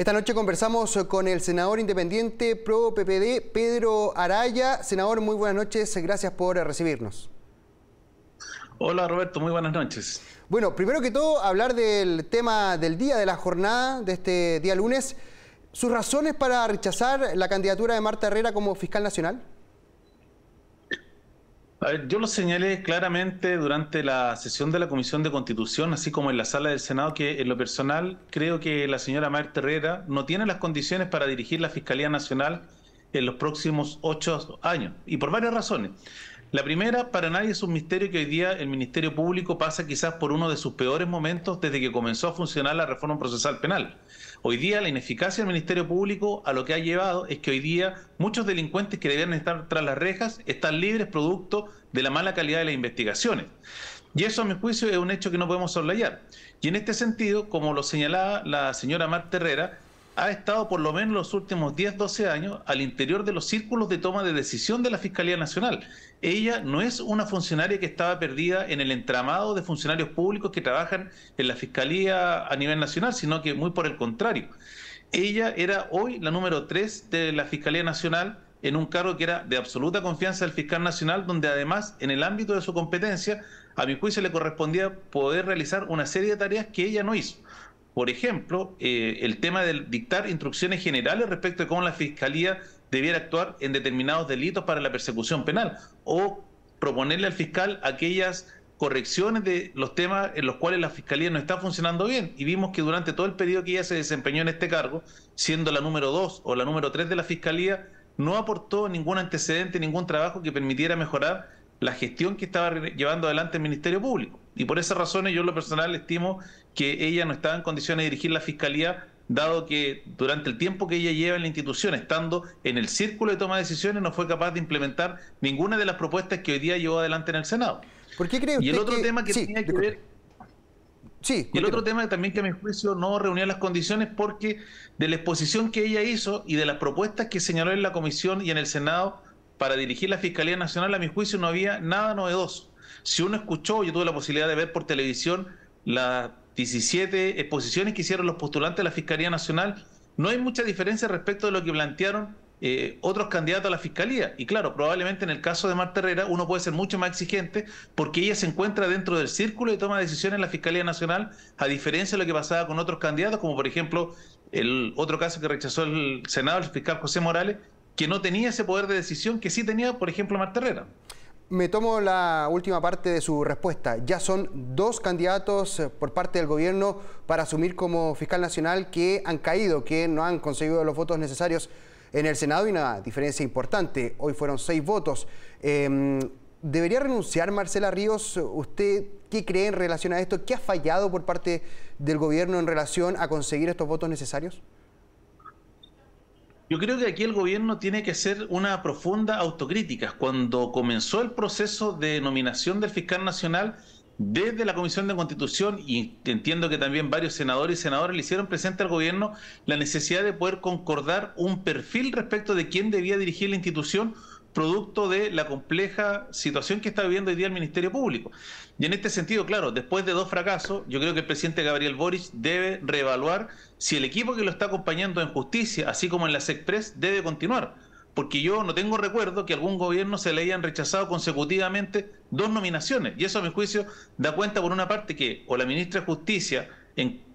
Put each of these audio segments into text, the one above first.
Esta noche conversamos con el senador independiente pro PPD, Pedro Araya. Senador, muy buenas noches, gracias por recibirnos. Hola Roberto, muy buenas noches. Bueno, primero que todo, hablar del tema del día, de la jornada de este día lunes. ¿Sus razones para rechazar la candidatura de Marta Herrera como fiscal nacional? Yo lo señalé claramente durante la sesión de la Comisión de Constitución, así como en la sala del Senado, que en lo personal creo que la señora Marta Herrera no tiene las condiciones para dirigir la Fiscalía Nacional en los próximos ocho años, y por varias razones. La primera, para nadie es un misterio que hoy día el Ministerio Público pasa quizás por uno de sus peores momentos desde que comenzó a funcionar la reforma procesal penal. Hoy día la ineficacia del Ministerio Público a lo que ha llevado es que hoy día muchos delincuentes que debían estar tras las rejas están libres producto de la mala calidad de las investigaciones. Y eso, a mi juicio, es un hecho que no podemos soslayar. Y en este sentido, como lo señalaba la señora Marta Herrera, ha estado por lo menos los últimos 10, 12 años al interior de los círculos de toma de decisión de la Fiscalía Nacional. Ella no es una funcionaria que estaba perdida en el entramado de funcionarios públicos que trabajan en la Fiscalía a nivel nacional, sino que muy por el contrario. Ella era hoy la número 3 de la Fiscalía Nacional en un cargo que era de absoluta confianza del fiscal nacional, donde además en el ámbito de su competencia, a mi juicio le correspondía poder realizar una serie de tareas que ella no hizo. Por ejemplo, eh, el tema de dictar instrucciones generales respecto de cómo la Fiscalía debiera actuar en determinados delitos para la persecución penal o proponerle al fiscal aquellas correcciones de los temas en los cuales la Fiscalía no está funcionando bien. Y vimos que durante todo el periodo que ella se desempeñó en este cargo, siendo la número dos o la número tres de la Fiscalía, no aportó ningún antecedente, ningún trabajo que permitiera mejorar la gestión que estaba llevando adelante el Ministerio Público. Y por esas razones yo en lo personal estimo que ella no estaba en condiciones de dirigir la Fiscalía, dado que durante el tiempo que ella lleva en la institución, estando en el círculo de toma de decisiones, no fue capaz de implementar ninguna de las propuestas que hoy día llevó adelante en el Senado. ¿Por qué cree usted Y el otro tema que tenía que ver... Sí, y el otro tema también que a mi juicio no reunía las condiciones porque de la exposición que ella hizo y de las propuestas que señaló en la comisión y en el Senado para dirigir la Fiscalía Nacional, a mi juicio no había nada novedoso. Si uno escuchó, yo tuve la posibilidad de ver por televisión las 17 exposiciones que hicieron los postulantes de la Fiscalía Nacional, no hay mucha diferencia respecto de lo que plantearon eh, otros candidatos a la fiscalía. Y claro, probablemente en el caso de Marta Herrera uno puede ser mucho más exigente porque ella se encuentra dentro del círculo de toma de decisiones en la Fiscalía Nacional, a diferencia de lo que pasaba con otros candidatos, como por ejemplo el otro caso que rechazó el Senado, el fiscal José Morales, que no tenía ese poder de decisión que sí tenía, por ejemplo, Marta Herrera. Me tomo la última parte de su respuesta. Ya son dos candidatos eh, por parte del gobierno para asumir como fiscal nacional que han caído, que no han conseguido los votos necesarios en el Senado y una diferencia importante. Hoy fueron seis votos. Em, ¿Debería renunciar Marcela Ríos? ¿Usted qué cree en relación a esto? ¿Qué ha fallado por parte del gobierno en relación a conseguir estos votos necesarios? Yo creo que aquí el gobierno tiene que hacer una profunda autocrítica. Cuando comenzó el proceso de nominación del fiscal nacional, desde la Comisión de Constitución, y entiendo que también varios senadores y senadoras le hicieron presente al gobierno la necesidad de poder concordar un perfil respecto de quién debía dirigir la institución producto de la compleja situación que está viviendo hoy día el Ministerio Público. Y en este sentido, claro, después de dos fracasos, yo creo que el presidente Gabriel Boric debe reevaluar si el equipo que lo está acompañando en justicia, así como en la SECPRES, debe continuar. Porque yo no tengo recuerdo que algún gobierno se le hayan rechazado consecutivamente dos nominaciones. Y eso, a mi juicio, da cuenta, por una parte, que o la ministra de Justicia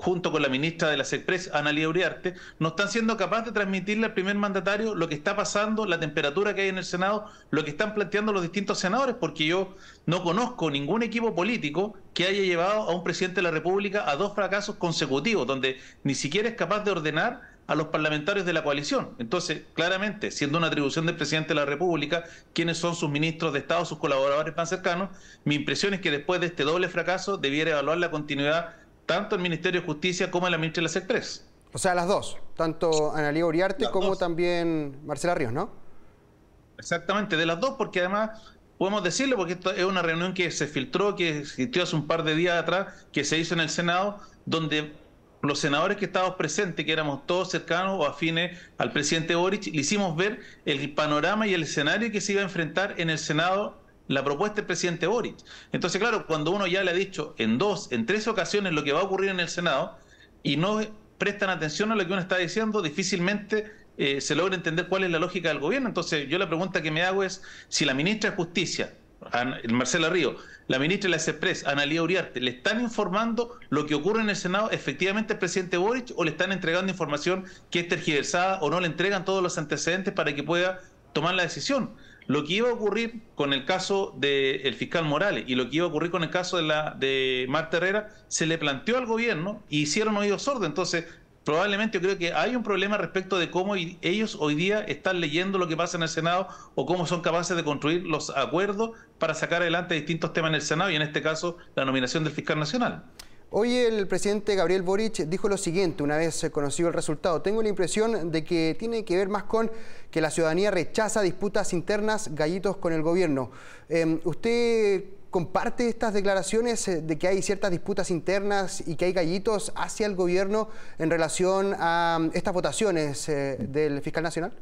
junto con la ministra de la SECPRES, Analia Uriarte, no están siendo capaces de transmitirle al primer mandatario lo que está pasando, la temperatura que hay en el Senado, lo que están planteando los distintos senadores, porque yo no conozco ningún equipo político que haya llevado a un presidente de la República a dos fracasos consecutivos, donde ni siquiera es capaz de ordenar a los parlamentarios de la coalición. Entonces, claramente, siendo una atribución del presidente de la República, quiénes son sus ministros de Estado, sus colaboradores más cercanos, mi impresión es que después de este doble fracaso debiera evaluar la continuidad tanto el Ministerio de Justicia como la ministra de las Express. O sea, las dos, tanto Analía Uriarte como también Marcela Ríos, ¿no? Exactamente, de las dos, porque además podemos decirlo, porque esto es una reunión que se filtró, que existió hace un par de días atrás, que se hizo en el Senado, donde los senadores que estábamos presentes, que éramos todos cercanos o afines al presidente Boric, le hicimos ver el panorama y el escenario que se iba a enfrentar en el Senado la propuesta del presidente Boric. Entonces, claro, cuando uno ya le ha dicho en dos, en tres ocasiones lo que va a ocurrir en el Senado y no prestan atención a lo que uno está diciendo, difícilmente eh, se logra entender cuál es la lógica del gobierno. Entonces, yo la pregunta que me hago es si la ministra de Justicia, Marcela Río, la ministra de la CEPRES, Analía Uriarte, ¿le están informando lo que ocurre en el Senado efectivamente al presidente Boric o le están entregando información que es tergiversada o no le entregan todos los antecedentes para que pueda tomar la decisión? Lo que iba a ocurrir con el caso del fiscal Morales y lo que iba a ocurrir con el caso de, la, de Marta Herrera se le planteó al gobierno y hicieron oídos sordos. Entonces, probablemente yo creo que hay un problema respecto de cómo ellos hoy día están leyendo lo que pasa en el Senado o cómo son capaces de construir los acuerdos para sacar adelante distintos temas en el Senado y en este caso la nominación del fiscal nacional. Hoy el presidente Gabriel Boric dijo lo siguiente, una vez conocido el resultado. Tengo la impresión de que tiene que ver más con que la ciudadanía rechaza disputas internas gallitos con el gobierno. Em, ¿Usted comparte estas declaraciones de que hay ciertas disputas internas y que hay gallitos hacia el gobierno en relación a estas votaciones eh, del fiscal nacional?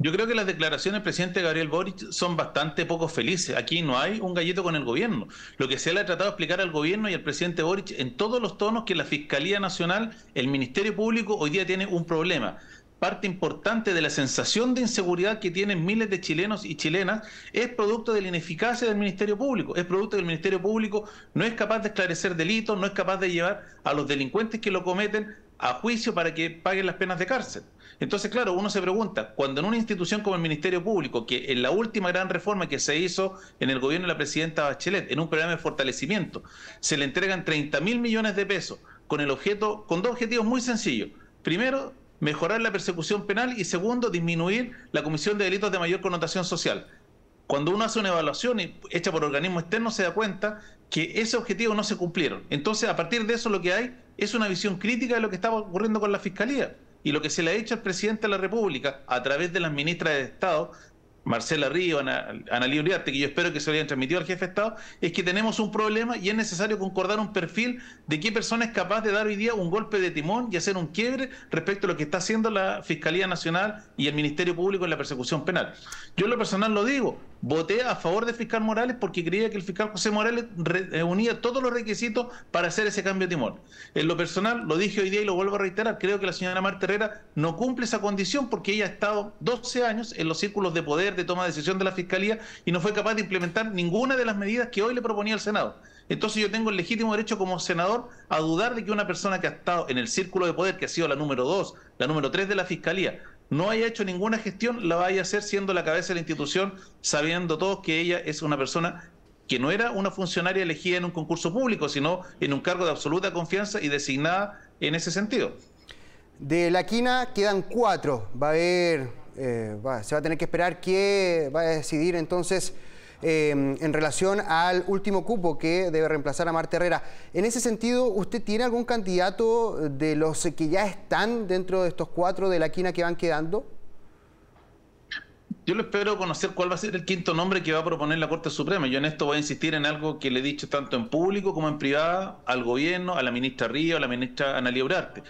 Yo creo que las declaraciones del presidente Gabriel Boric son bastante poco felices. Aquí no hay un gallito con el gobierno. Lo que se le ha tratado de explicar al gobierno y al presidente Boric en todos los tonos que la Fiscalía Nacional, el Ministerio Público, hoy día tiene un problema parte importante de la sensación de inseguridad que tienen miles de chilenos y chilenas es producto de la ineficacia del Ministerio Público, es producto del Ministerio Público no es capaz de esclarecer delitos, no es capaz de llevar a los delincuentes que lo cometen a juicio para que paguen las penas de cárcel. Entonces, claro, uno se pregunta, cuando en una institución como el Ministerio Público, que en la última gran reforma que se hizo en el gobierno de la presidenta Bachelet, en un programa de fortalecimiento, se le entregan 30 mil millones de pesos con el objeto, con dos objetivos muy sencillos. Primero, mejorar la persecución penal y segundo, disminuir la comisión de delitos de mayor connotación social. Cuando uno hace una evaluación hecha por organismos externos se da cuenta que ese objetivo no se cumplieron. Entonces, a partir de eso lo que hay es una visión crítica de lo que estaba ocurriendo con la Fiscalía. Y lo que se le ha hecho al presidente de la República, a través de las ministras de Estado, Marcela Río, Ana, Uriarte, que yo espero que se lo hayan transmitido al jefe de Estado, es que tenemos un problema y es necesario concordar un perfil de qué persona es capaz de dar hoy día un golpe de timón y hacer un quiebre respecto a lo que está haciendo la Fiscalía Nacional y el Ministerio Público en la persecución penal. Yo en lo personal lo digo, voté a favor del fiscal Morales porque creía que el fiscal José Morales reunía todos los requisitos para hacer ese cambio de timón. En lo personal, lo dije hoy día y lo vuelvo a reiterar, creo que la señora Marta Herrera no cumple esa condición porque ella ha estado 12 años en los círculos de poder, de toma de decisión de la Fiscalía y no fue capaz de implementar ninguna de las medidas que hoy le proponía el Senado. Entonces yo tengo el legítimo derecho como senador a dudar de que una persona que ha estado en el círculo de poder, que ha sido la número 2, la número 3 de la Fiscalía, no haya hecho ninguna gestión, la vaya a hacer siendo la cabeza de la institución, sabiendo todos que ella es una persona que no era una funcionaria elegida en un concurso público, sino en un cargo de absoluta confianza y designada en ese sentido. De la quina quedan cuatro. Va a haber, eh, se va a tener que esperar qué va a decidir entonces Em, en relación al último cupo que debe reemplazar a Marta Herrera. En ese sentido, ¿usted tiene algún candidato de los que ya están dentro de estos cuatro de la quina que van quedando? Yo lo espero conocer cuál va a ser el quinto nombre que va a proponer la Corte Suprema. Yo en esto voy a insistir en algo que le he dicho tanto en público como en privado al gobierno, a la ministra Río, a la ministra Analia Urarte.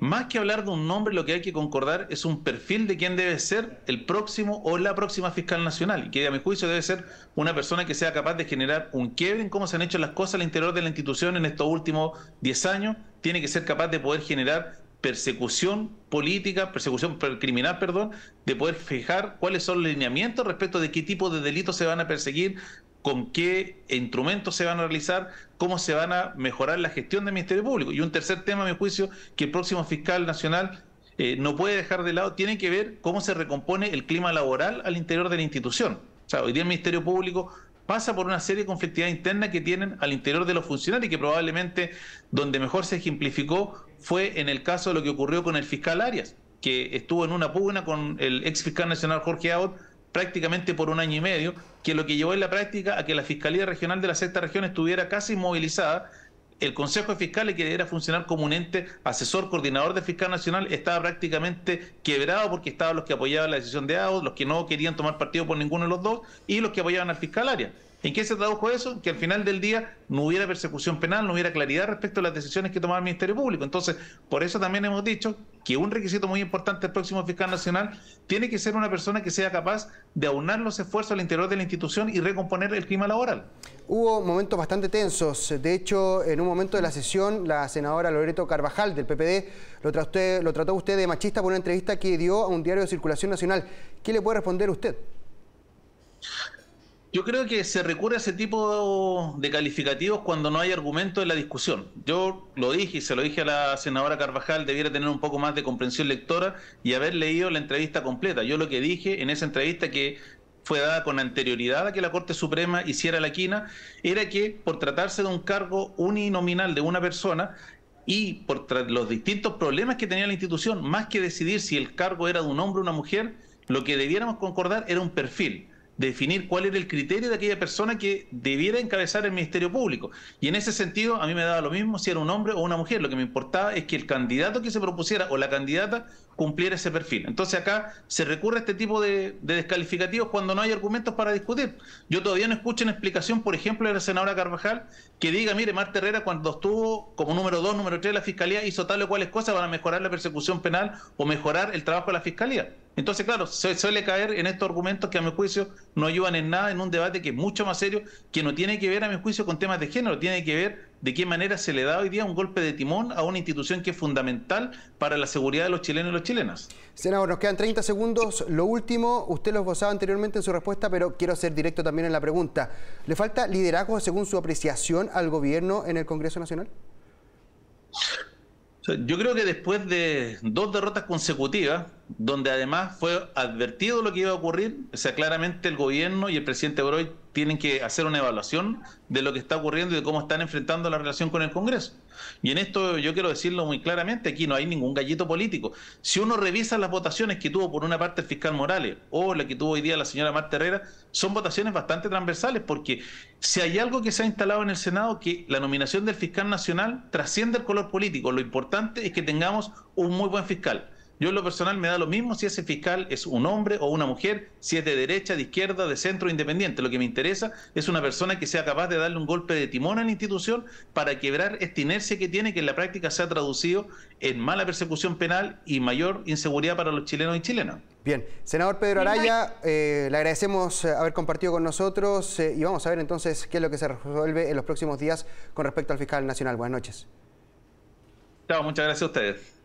Más que hablar de un nombre, lo que hay que concordar es un perfil de quién debe ser el próximo o la próxima fiscal nacional, y que a mi juicio debe ser una persona que sea capaz de generar un quiebre en cómo se han hecho las cosas al interior de la institución en estos últimos 10 años, tiene que ser capaz de poder generar persecución política, persecución criminal, perdón, de poder fijar cuáles son los lineamientos respecto de qué tipo de delitos se van a perseguir, con qué instrumentos se van a realizar, cómo se van a mejorar la gestión del Ministerio Público. Y un tercer tema, a mi juicio, que el próximo fiscal nacional eh, no puede dejar de lado, tiene que ver cómo se recompone el clima laboral al interior de la institución. O sea, hoy día el Ministerio Público pasa por una serie de conflictividad interna que tienen al interior de los funcionarios y que probablemente donde mejor se ejemplificó fue en el caso de lo que ocurrió con el fiscal Arias, que estuvo en una pugna con el ex fiscal nacional Jorge Abbott prácticamente por un año y medio, que lo que llevó en la práctica a que la Fiscalía Regional de la Sexta Región estuviera casi inmovilizada. El Consejo de Fiscales, que era funcionar como un ente asesor, coordinador de Fiscal Nacional, estaba prácticamente quebrado porque estaban los que apoyaban la decisión de AUD, los que no querían tomar partido por ninguno de los dos y los que apoyaban al fiscal área. ¿En qué se tradujo eso? Que al final del día no hubiera persecución penal, no hubiera claridad respecto a las decisiones que tomaba el Ministerio Público. Entonces, por eso también hemos dicho que un requisito muy importante del próximo fiscal nacional tiene que ser una persona que sea capaz de aunar los esfuerzos al interior de la institución y recomponer el clima laboral. Hubo momentos bastante tensos. De hecho, en un momento de la sesión, la senadora Loreto Carvajal del PPD lo trató, lo trató usted de machista por una entrevista que dio a un diario de circulación nacional. ¿Qué le puede responder usted? Yo creo que se recurre a ese tipo de calificativos cuando no hay argumento en la discusión. Yo lo dije y se lo dije a la senadora Carvajal, debiera tener un poco más de comprensión lectora y haber leído la entrevista completa. Yo lo que dije en esa entrevista que fue dada con anterioridad a que la Corte Suprema hiciera la quina, era que por tratarse de un cargo uninominal de una persona, y por los distintos problemas que tenía la institución, más que decidir si el cargo era de un hombre o una mujer, lo que debiéramos concordar era un perfil definir cuál era el criterio de aquella persona que debiera encabezar el Ministerio Público. Y en ese sentido, a mí me daba lo mismo si era un hombre o una mujer. Lo que me importaba es que el candidato que se propusiera o la candidata cumpliera ese perfil. Entonces acá se recurre a este tipo de, descalificativos cuando no hay argumentos para discutir. Yo todavía no escucho una explicación, por ejemplo, de la senadora Carvajal que diga, mire, Marta Herrera cuando estuvo como número dos, número tres de la Fiscalía hizo tal o cuales cosas para mejorar la persecución penal o mejorar el trabajo de la Fiscalía. Entonces, claro, se suele caer en estos argumentos que a mi juicio no ayudan en nada en un debate que es mucho más serio, que no tiene que ver a mi juicio con temas de género, tiene que ver de qué manera se le da hoy día un golpe de timón a una institución que es fundamental para la seguridad de los chilenos y las chilenas. Senador, nos quedan 30 segundos. Lo último, usted lo esbozaba anteriormente en su respuesta, pero quiero ser directo también en la pregunta. ¿Le falta liderazgo según su apreciación al gobierno en el Congreso Nacional? Yo creo que después de dos derrotas consecutivas, donde además fue advertido lo que iba a ocurrir, o sea, claramente el gobierno y el presidente Broy tienen que hacer una evaluación de lo que está ocurriendo y de cómo están enfrentando la relación con el Congreso. Y en esto yo quiero decirlo muy claramente, aquí no hay ningún gallito político. Si uno revisa las votaciones que tuvo por una parte el fiscal Morales o la que tuvo hoy día la señora Marta Herrera, son votaciones bastante transversales porque si hay algo que se ha instalado en el Senado, que la nominación del fiscal nacional trasciende el color político. Lo importante es que tengamos un muy buen fiscal. Yo en lo personal me da lo mismo si ese fiscal es un hombre o una mujer, si es de derecha, de izquierda, de centro, independiente. Lo que me interesa es una persona que sea capaz de darle un golpe de timón a la institución para quebrar esta inercia que tiene, que en la práctica se ha traducido en mala persecución penal y mayor inseguridad para los chilenos y chilenas. Bien, senador Pedro Araya, eh, le agradecemos eh, haber compartido con nosotros eh, y vamos a ver entonces qué es lo que se resuelve en los próximos días con respecto al fiscal nacional. Buenas noches. Chao, muchas gracias a ustedes.